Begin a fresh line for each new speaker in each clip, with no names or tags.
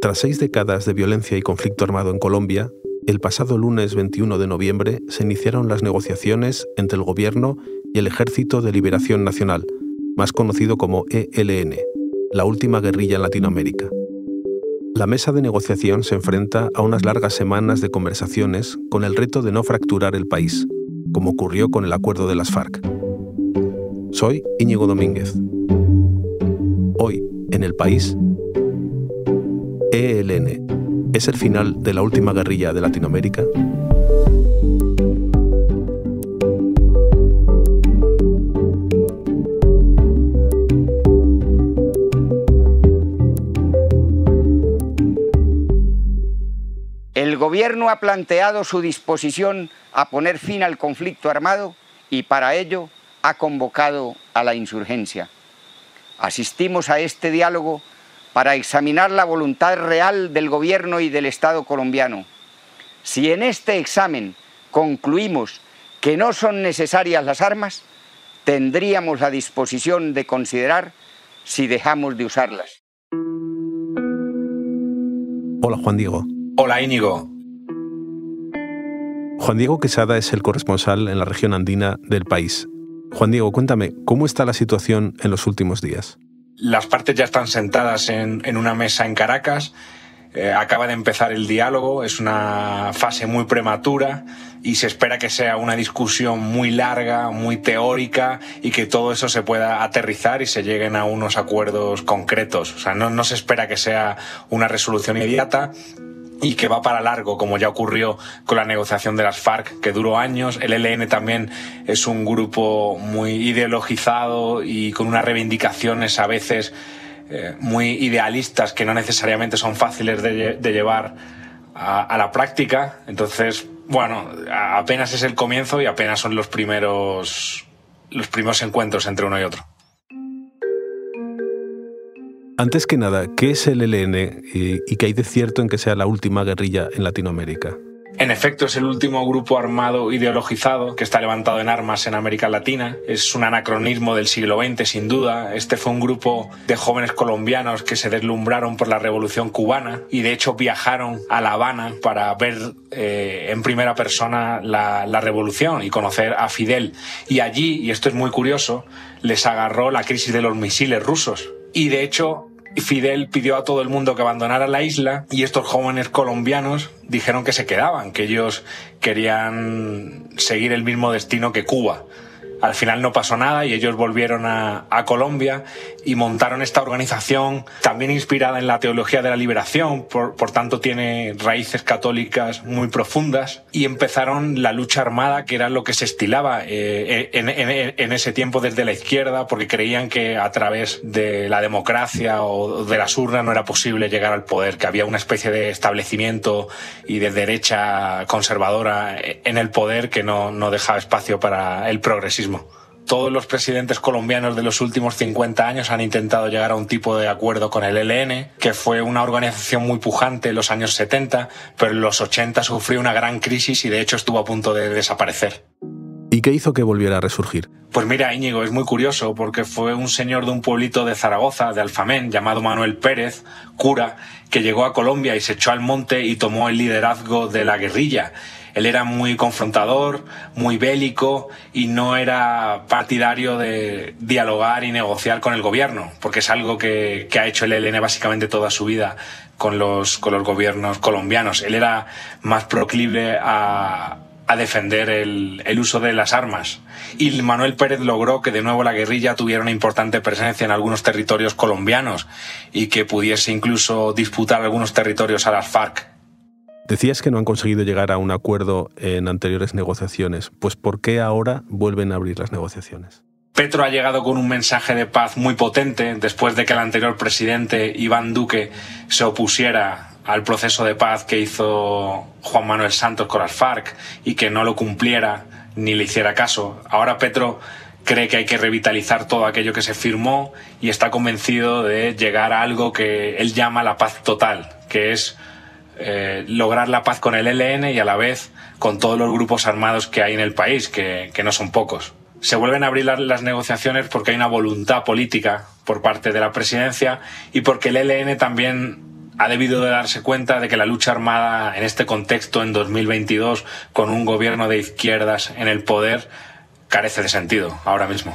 Tras seis décadas de violencia y conflicto armado en Colombia, el pasado lunes 21 de noviembre se iniciaron las negociaciones entre el gobierno y el Ejército de Liberación Nacional, más conocido como ELN, la última guerrilla en Latinoamérica. La mesa de negociación se enfrenta a unas largas semanas de conversaciones con el reto de no fracturar el país, como ocurrió con el acuerdo de las FARC. Soy Íñigo Domínguez. Hoy, en el país, ELN. ¿Es el final de la última guerrilla de Latinoamérica?
El Gobierno ha planteado su disposición a poner fin al conflicto armado y para ello ha convocado a la insurgencia. Asistimos a este diálogo para examinar la voluntad real del Gobierno y del Estado colombiano. Si en este examen concluimos que no son necesarias las armas, tendríamos la disposición de considerar si dejamos de usarlas.
Hola Juan Diego.
Hola Íñigo.
Juan Diego Quesada es el corresponsal en la región andina del país. Juan Diego, cuéntame, ¿cómo está la situación en los últimos días?
Las partes ya están sentadas en, una mesa en Caracas. Eh, acaba de empezar el diálogo, es una fase muy prematura y se espera que sea una discusión muy larga, muy teórica y que todo eso se pueda aterrizar y se lleguen a unos acuerdos concretos. O sea, no, no se espera que sea una resolución inmediata, y que va para largo, como ya ocurrió con la negociación de las FARC, que duró años. El ELN también es un grupo muy ideologizado y con unas reivindicaciones a veces eh, muy idealistas que no necesariamente son fáciles de, llevar a, a, la práctica. Entonces, bueno, apenas es el comienzo y apenas son los primeros, los primeros encuentros entre uno y otro.
Antes que nada, ¿qué es el ELN y, qué hay de cierto en que sea la última guerrilla en Latinoamérica?
En efecto, es el último grupo armado ideologizado que está levantado en armas en América Latina. Es un anacronismo del siglo XX, sin duda. Este fue un grupo de jóvenes colombianos que se deslumbraron por la revolución cubana y de hecho viajaron a La Habana para ver eh, en primera persona la revolución y conocer a Fidel. Y allí, y esto es muy curioso, les agarró la crisis de los misiles rusos. Y de hecho, Fidel pidió a todo el mundo que abandonara la isla y estos jóvenes colombianos dijeron que se quedaban, que ellos querían seguir el mismo destino que Cuba. Al final no pasó nada y ellos volvieron a, Colombia y montaron esta organización también inspirada en la teología de la liberación, por, tanto tiene raíces católicas muy profundas y empezaron la lucha armada que era lo que se estilaba eh, en, ese tiempo desde la izquierda porque creían que a través de la democracia o de las urnas no era posible llegar al poder, que había una especie de establecimiento y de derecha conservadora en el poder que no, no dejaba espacio para el progresismo todos los presidentes colombianos de los últimos 50 años han intentado llegar a un tipo de acuerdo con el ELN, que fue una organización muy pujante en los años 70, pero en los 80 sufrió una gran crisis y de hecho estuvo a punto de desaparecer.
¿Y qué hizo que volviera a resurgir?
Pues mira, Íñigo, es muy curioso porque fue un señor de un pueblito de Zaragoza, de Alfamén, llamado Manuel Pérez, cura, que llegó a Colombia y se echó al monte y tomó el liderazgo de la guerrilla él era muy confrontador, muy bélico y no era partidario de dialogar y negociar con el gobierno, porque es algo que, ha hecho el ELN básicamente toda su vida con los, con los gobiernos colombianos. Él era más proclive a, defender el, el, uso de las armas. Y Manuel Pérez logró que de nuevo la guerrilla tuviera una importante presencia en algunos territorios colombianos y que pudiese incluso disputar algunos territorios a las FARC.
Decías que no han conseguido llegar a un acuerdo en anteriores negociaciones. Pues ¿por qué ahora vuelven a abrir las negociaciones?
Petro ha llegado con un mensaje de paz muy potente después de que el anterior presidente, Iván Duque, se opusiera al proceso de paz que hizo Juan Manuel Santos con las FARC y que no lo cumpliera ni le hiciera caso. Ahora Petro cree que hay que revitalizar todo aquello que se firmó y está convencido de llegar a algo que él llama la paz total, que es eh, lograr la paz con el ELN y a la vez con todos los grupos armados que hay en el país, que, no son pocos. Se vuelven a abrir las, negociaciones porque hay una voluntad política por parte de la presidencia y porque el ELN también ha debido de darse cuenta de que la lucha armada en este contexto, en 2022, con un gobierno de izquierdas en el poder, carece de sentido ahora mismo.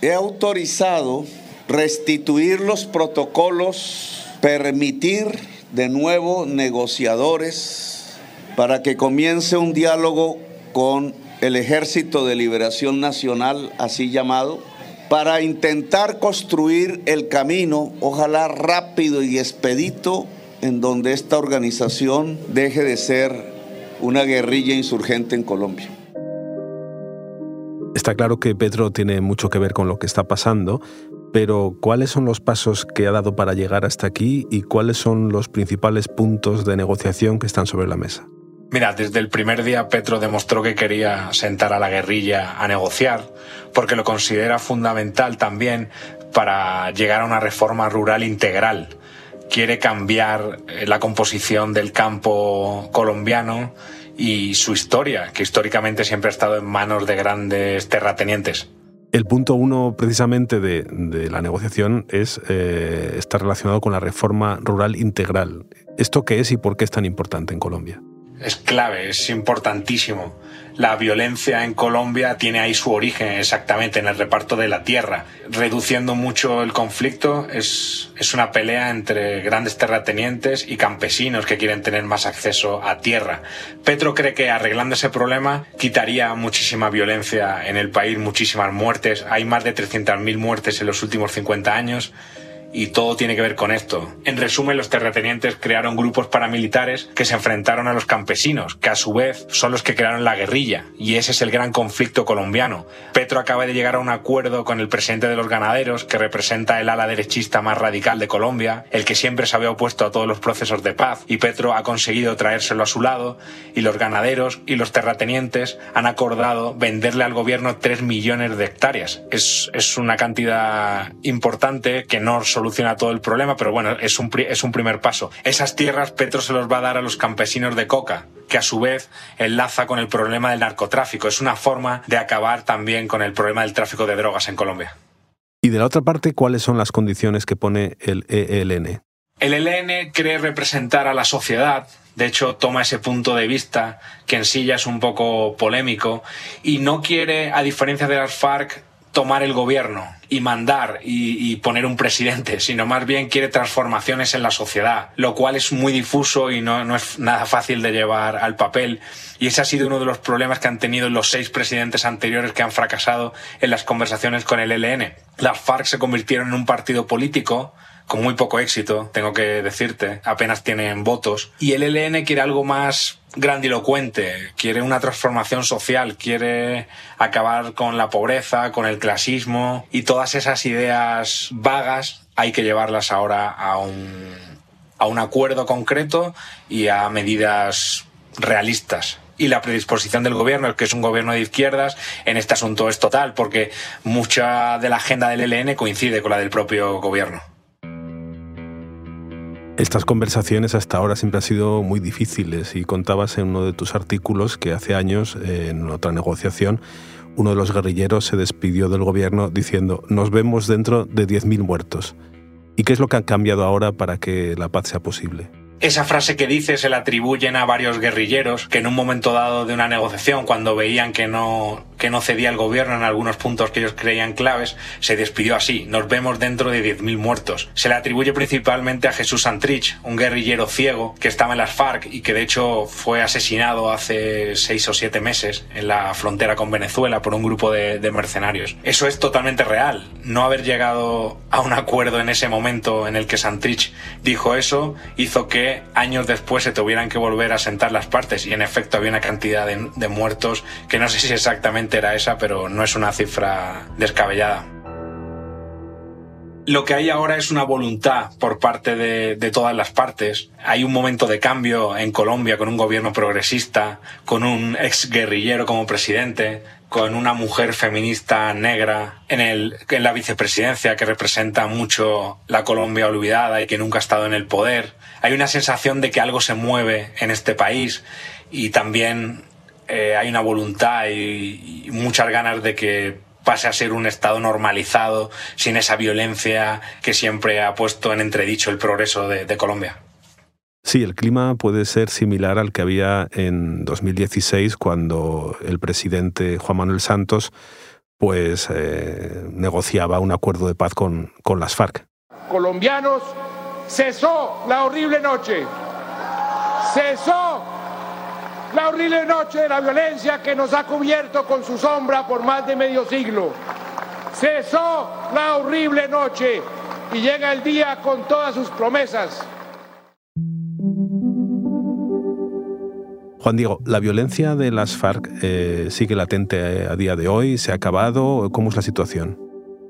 He autorizado restituir los protocolos, permitir de nuevo negociadores para que comience un diálogo con el Ejército de Liberación Nacional, así llamado, para intentar construir el camino, ojalá rápido y expedito, en donde esta organización deje de ser una guerrilla insurgente en Colombia.
Está claro que Petro tiene mucho que ver con lo que está pasando, pero ¿cuáles son los pasos que ha dado para llegar hasta aquí y cuáles son los principales puntos de negociación que están sobre la mesa?
Mira, desde el primer día Petro demostró que quería sentar a la guerrilla a negociar, porque lo considera fundamental también para llegar a una reforma rural integral. Quiere cambiar eh, la composición del campo colombiano y su historia, que históricamente siempre ha estado en manos de grandes terratenientes.
El punto uno precisamente de, la negociación es eh, está relacionado con la reforma rural integral. ¿Esto qué es y por qué es tan importante en Colombia?
es clave, es importantísimo. La violencia en Colombia tiene ahí su origen exactamente en el reparto de la tierra. Reduciendo mucho el conflicto es, es una pelea entre grandes terratenientes y campesinos que quieren tener más acceso a tierra. Petro cree que arreglando ese problema quitaría muchísima violencia en el país, muchísimas muertes. Hay más de 300.000 muertes en los últimos 50 años y todo tiene que ver con esto. En resumen, los terratenientes crearon grupos paramilitares que se enfrentaron a los campesinos, que a su vez son los que crearon la guerrilla, y ese es el gran conflicto colombiano. Petro acaba de llegar a un acuerdo con el presidente de los ganaderos, que representa el ala derechista más radical de Colombia, el que siempre se había opuesto a todos los procesos de paz, y Petro ha conseguido traérselo a su lado, y los ganaderos y los terratenientes han acordado venderle al gobierno 3 millones de hectáreas. Es, es una cantidad importante que no solo soluciona todo el problema, pero bueno, es un, es un primer paso. Esas tierras Petro se los va a dar a los campesinos de coca, que a su vez enlaza con el problema del narcotráfico. Es una forma de acabar también con el problema del tráfico de drogas en Colombia.
Y de la otra parte, ¿cuáles son las condiciones que pone el ELN?
El ELN cree representar a la sociedad, de hecho toma ese punto de vista que en sí ya es un poco polémico y no quiere, a diferencia de las FARC, tomar el gobierno y mandar y, poner un presidente, sino más bien quiere transformaciones en la sociedad, lo cual es muy difuso y no, no, es nada fácil de llevar al papel. Y ese ha sido uno de los problemas que han tenido los seis presidentes anteriores que han fracasado en las conversaciones con el ELN. Las FARC se convirtieron en un partido político con muy poco éxito, tengo que decirte, apenas tienen votos. Y el ELN quiere algo más grandilocuente, quiere una transformación social, quiere acabar con la pobreza, con el clasismo y todas esas ideas vagas hay que llevarlas ahora a un, acuerdo concreto y a medidas realistas y la predisposición del gobierno, que es un gobierno de izquierdas, en este asunto es total, porque mucha de la agenda del ELN coincide con la del propio gobierno.
Estas conversaciones hasta ahora siempre han sido muy difíciles y contabas en uno de tus artículos que hace años, en otra negociación, uno de los guerrilleros se despidió del gobierno diciendo nos vemos dentro de 10.000 muertos. ¿Y qué es lo que ha cambiado ahora para que la paz sea posible?
Esa frase que dice se la atribuyen a varios guerrilleros que en un momento dado de una negociación, cuando veían que no, que no cedía el gobierno en algunos puntos que ellos creían claves, se despidió así. Nos vemos dentro de 10.000 muertos. Se le atribuye principalmente a Jesús Santrich, un guerrillero ciego que estaba en las FARC y que de hecho fue asesinado hace seis o siete meses en la frontera con Venezuela por un grupo de, de mercenarios. Eso es totalmente real. No haber llegado a un acuerdo en ese momento en el que Santrich dijo eso hizo que años después se tuvieran que volver a sentar las partes y en efecto había una cantidad de, muertos que no sé si exactamente era esa, pero no es una cifra descabellada. Lo que hay ahora es una voluntad por parte de, de, todas las partes. Hay un momento de cambio en Colombia con un gobierno progresista, con un ex guerrillero como presidente, con una mujer feminista negra en, el, en la vicepresidencia que representa mucho la Colombia olvidada y que nunca ha estado en el poder hay una sensación de que algo se mueve en este país y también eh, hay una voluntad y, muchas ganas de que pase a ser un Estado normalizado, sin esa violencia que siempre ha puesto en entredicho el progreso de, Colombia.
Sí, el clima puede ser similar al que había en 2016 cuando el presidente Juan Manuel Santos pues eh, negociaba un acuerdo de paz con, con las FARC.
Colombianos, cesó la horrible noche, cesó la horrible noche de la violencia que nos ha cubierto con su sombra por más de medio siglo. Cesó la horrible noche y llega el día con todas sus promesas.
Juan Diego, ¿la violencia de las FARC eh, sigue latente a día de hoy? ¿Se ha acabado? ¿Cómo es la situación?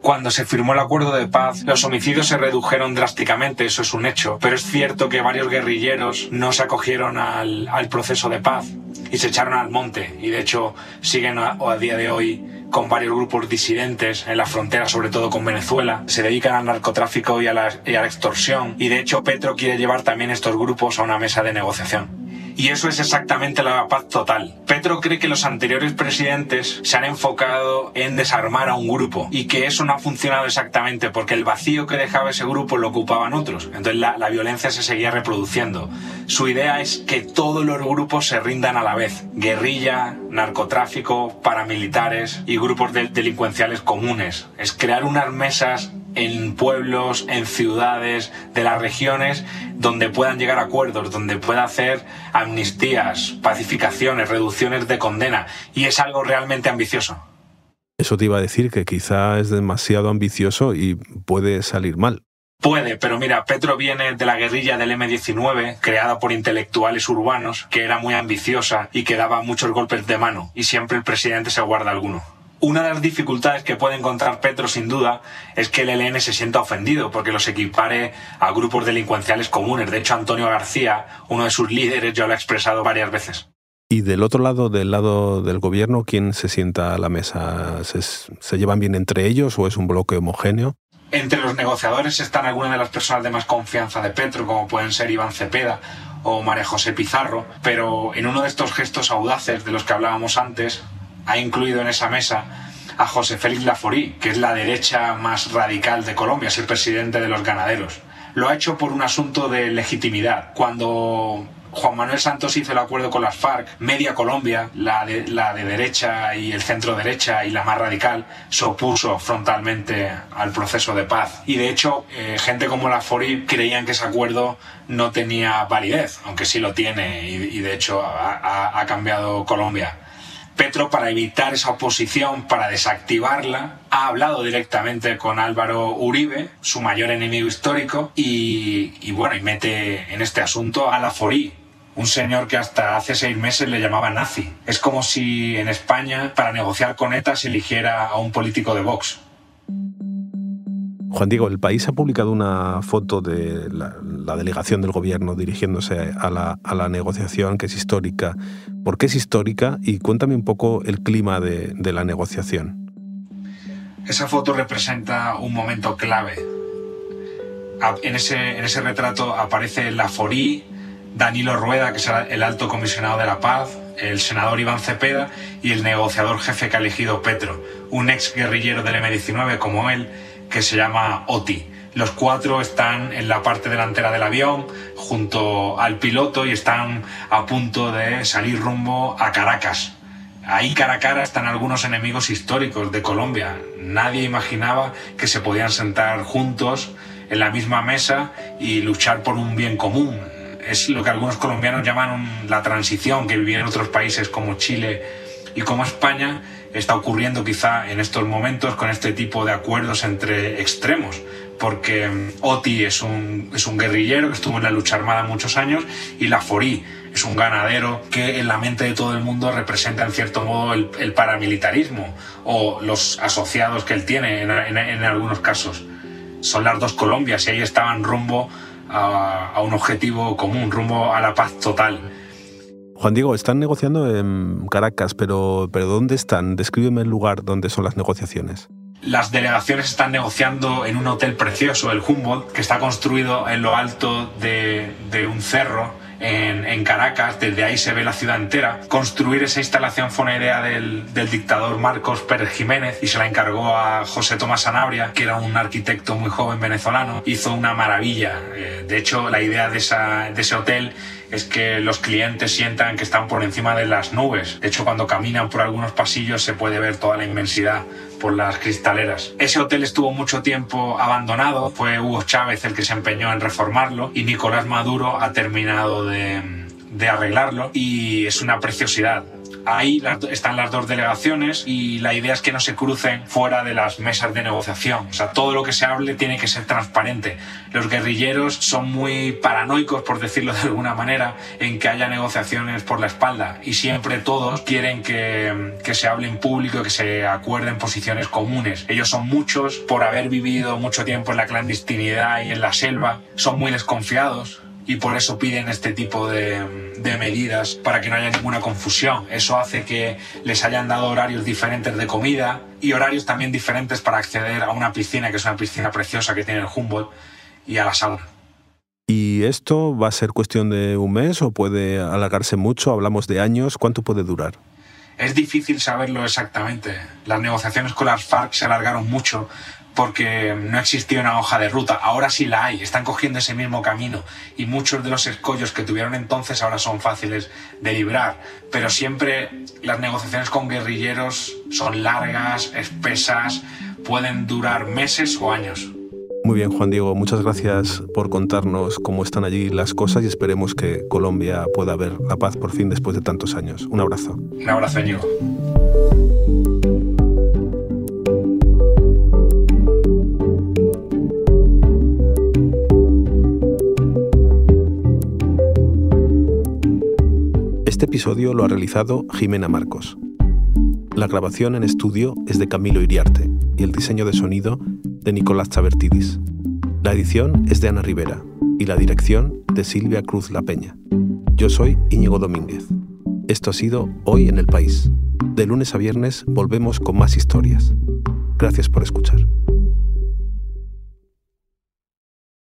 Cuando se firmó el acuerdo de paz, los homicidios se redujeron drásticamente, eso es un hecho, pero es cierto que varios guerrilleros no se acogieron al, proceso de paz y se echaron al monte y de hecho siguen a, a día de hoy con varios grupos disidentes en la frontera, sobre todo con Venezuela. Se dedican al narcotráfico y a, la, y a la extorsión. Y de hecho Petro quiere llevar también estos grupos a una mesa de negociación. Y eso es exactamente la paz total. Petro cree que los anteriores presidentes se han enfocado en desarmar a un grupo y que eso no ha funcionado exactamente porque el vacío que dejaba ese grupo lo ocupaban otros. Entonces la, la violencia se seguía reproduciendo. Su idea es que todos los grupos se rindan a la vez. Guerrilla, narcotráfico, paramilitares y grupos de delincuenciales comunes. Es crear unas mesas en pueblos, en ciudades de las regiones, donde puedan llegar a acuerdos, donde pueda hacer amnistías, pacificaciones, reducciones de condena. Y es algo realmente ambicioso.
Eso te iba a decir que quizá es demasiado ambicioso y puede salir mal.
Puede, pero mira, Petro viene de la guerrilla del M-19, creada por intelectuales urbanos, que era muy ambiciosa y que daba muchos golpes de mano, y siempre el presidente se guarda alguno. Una de las dificultades que puede encontrar Petro, sin duda, es que el ELN se sienta ofendido porque los equipare a grupos delincuenciales comunes. De hecho, Antonio García, uno de sus líderes, ya lo ha expresado varias veces.
Y del otro lado, del lado del gobierno, ¿quién se sienta a la mesa? ¿Se, ¿Se, llevan bien entre ellos o es un bloque homogéneo?
Entre los negociadores están algunas de las personas de más confianza de Petro, como pueden ser Iván Cepeda o María José Pizarro, pero en uno de estos gestos audaces de los que hablábamos antes, ha incluido en esa mesa a José Félix Laforí, que es la derecha más radical de Colombia, es el presidente de los ganaderos. Lo ha hecho por un asunto de legitimidad. Cuando Juan Manuel Santos hizo el acuerdo con las FARC, media Colombia, la de, derecha y el centro derecha y la más radical, se opuso frontalmente al proceso de paz. Y de hecho, eh, gente como la FORI creían que ese acuerdo no tenía validez, aunque sí lo tiene y, de hecho ha cambiado Colombia. Petro, para evitar esa oposición, para desactivarla, ha hablado directamente con Álvaro Uribe, su mayor enemigo histórico, y, bueno, y mete en este asunto a la Forí, un señor que hasta hace seis meses le llamaba nazi. Es como si en España, para negociar con ETA, se eligiera a un político de Vox.
Juan Diego, el país ha publicado una foto de la, delegación del gobierno dirigiéndose a la, a la, negociación, que es histórica. ¿Por qué es histórica? Y cuéntame un poco el clima de, de la negociación.
Esa foto representa un momento clave. En ese, en ese retrato aparece la Forí, Danilo Rueda, que es el alto comisionado de la paz, el senador Iván Cepeda y el negociador jefe que ha elegido Petro, un ex guerrillero del M-19 como él, que se llama OTI. Los cuatro están en la parte delantera del avión junto al piloto y están a punto de salir rumbo a Caracas. Ahí cara a cara están algunos enemigos históricos de Colombia. Nadie imaginaba que se podían sentar juntos en la misma mesa y luchar por un bien común. Es lo que algunos colombianos llaman la transición que vivía en otros países como Chile y como España está ocurriendo quizá en estos momentos con este tipo de acuerdos entre extremos, porque mm, Oti es un, es un guerrillero que estuvo en la lucha armada muchos años y la Forí es un ganadero que en la mente de todo el mundo representa en cierto modo el, paramilitarismo o los asociados que él tiene en, algunos casos. Son las dos Colombias y ahí estaban rumbo a, a un objetivo común, rumbo a la paz total.
Juan Diego, están negociando en Caracas, pero, pero ¿dónde están? Descríbeme el lugar donde son las negociaciones.
Las delegaciones están negociando en un hotel precioso, el Humboldt, que está construido en lo alto de, un cerro en, Caracas, desde ahí se ve la ciudad entera. Construir esa instalación fue una idea del, dictador Marcos Pérez Jiménez y se la encargó a José Tomás Sanabria, que era un arquitecto muy joven venezolano. Hizo una maravilla. Eh, de hecho, la idea de, de ese hotel es que los clientes sientan que están por encima de las nubes. De hecho, cuando caminan por algunos pasillos se puede ver toda la inmensidad por las cristaleras. Ese hotel estuvo mucho tiempo abandonado, fue Hugo Chávez el que se empeñó en reformarlo y Nicolás Maduro ha terminado de, arreglarlo y es una preciosidad. Ahí están las dos delegaciones y la idea es que no se crucen fuera de las mesas de negociación. O sea, todo lo que se hable tiene que ser transparente. Los guerrilleros son muy paranoicos, por decirlo de alguna manera, en que haya negociaciones por la espalda y siempre todos quieren que, que se hable en público, que se acuerden posiciones comunes. Ellos son muchos por haber vivido mucho tiempo en la clandestinidad y en la selva, son muy desconfiados y por eso piden este tipo de, de, medidas para que no haya ninguna confusión. Eso hace que les hayan dado horarios diferentes de comida y horarios también diferentes para acceder a una piscina, que es una piscina preciosa que tiene el Humboldt, y a la sauna.
¿Y esto va a ser cuestión de un mes o puede alargarse mucho? Hablamos de años. ¿Cuánto puede durar?
Es difícil saberlo exactamente. Las negociaciones con las FARC se alargaron mucho porque no existía una hoja de ruta. Ahora sí la hay, están cogiendo ese mismo camino y muchos de los escollos que tuvieron entonces ahora son fáciles de librar. Pero siempre las negociaciones con guerrilleros son largas, espesas, pueden durar meses o años.
Muy bien, Juan Diego, muchas gracias por contarnos cómo están allí las cosas y esperemos que Colombia pueda ver la paz por fin después de tantos años. Un abrazo.
Un abrazo, Ñigo.
Este episodio lo ha realizado Jimena Marcos. La grabación en estudio es de Camilo Iriarte y el diseño de sonido de Nicolás Chavertidis. La edición es de Ana Rivera y la dirección de Silvia Cruz La Peña. Yo soy Íñigo Domínguez. Esto ha sido Hoy en el País. De lunes a viernes volvemos con más historias. Gracias por escuchar.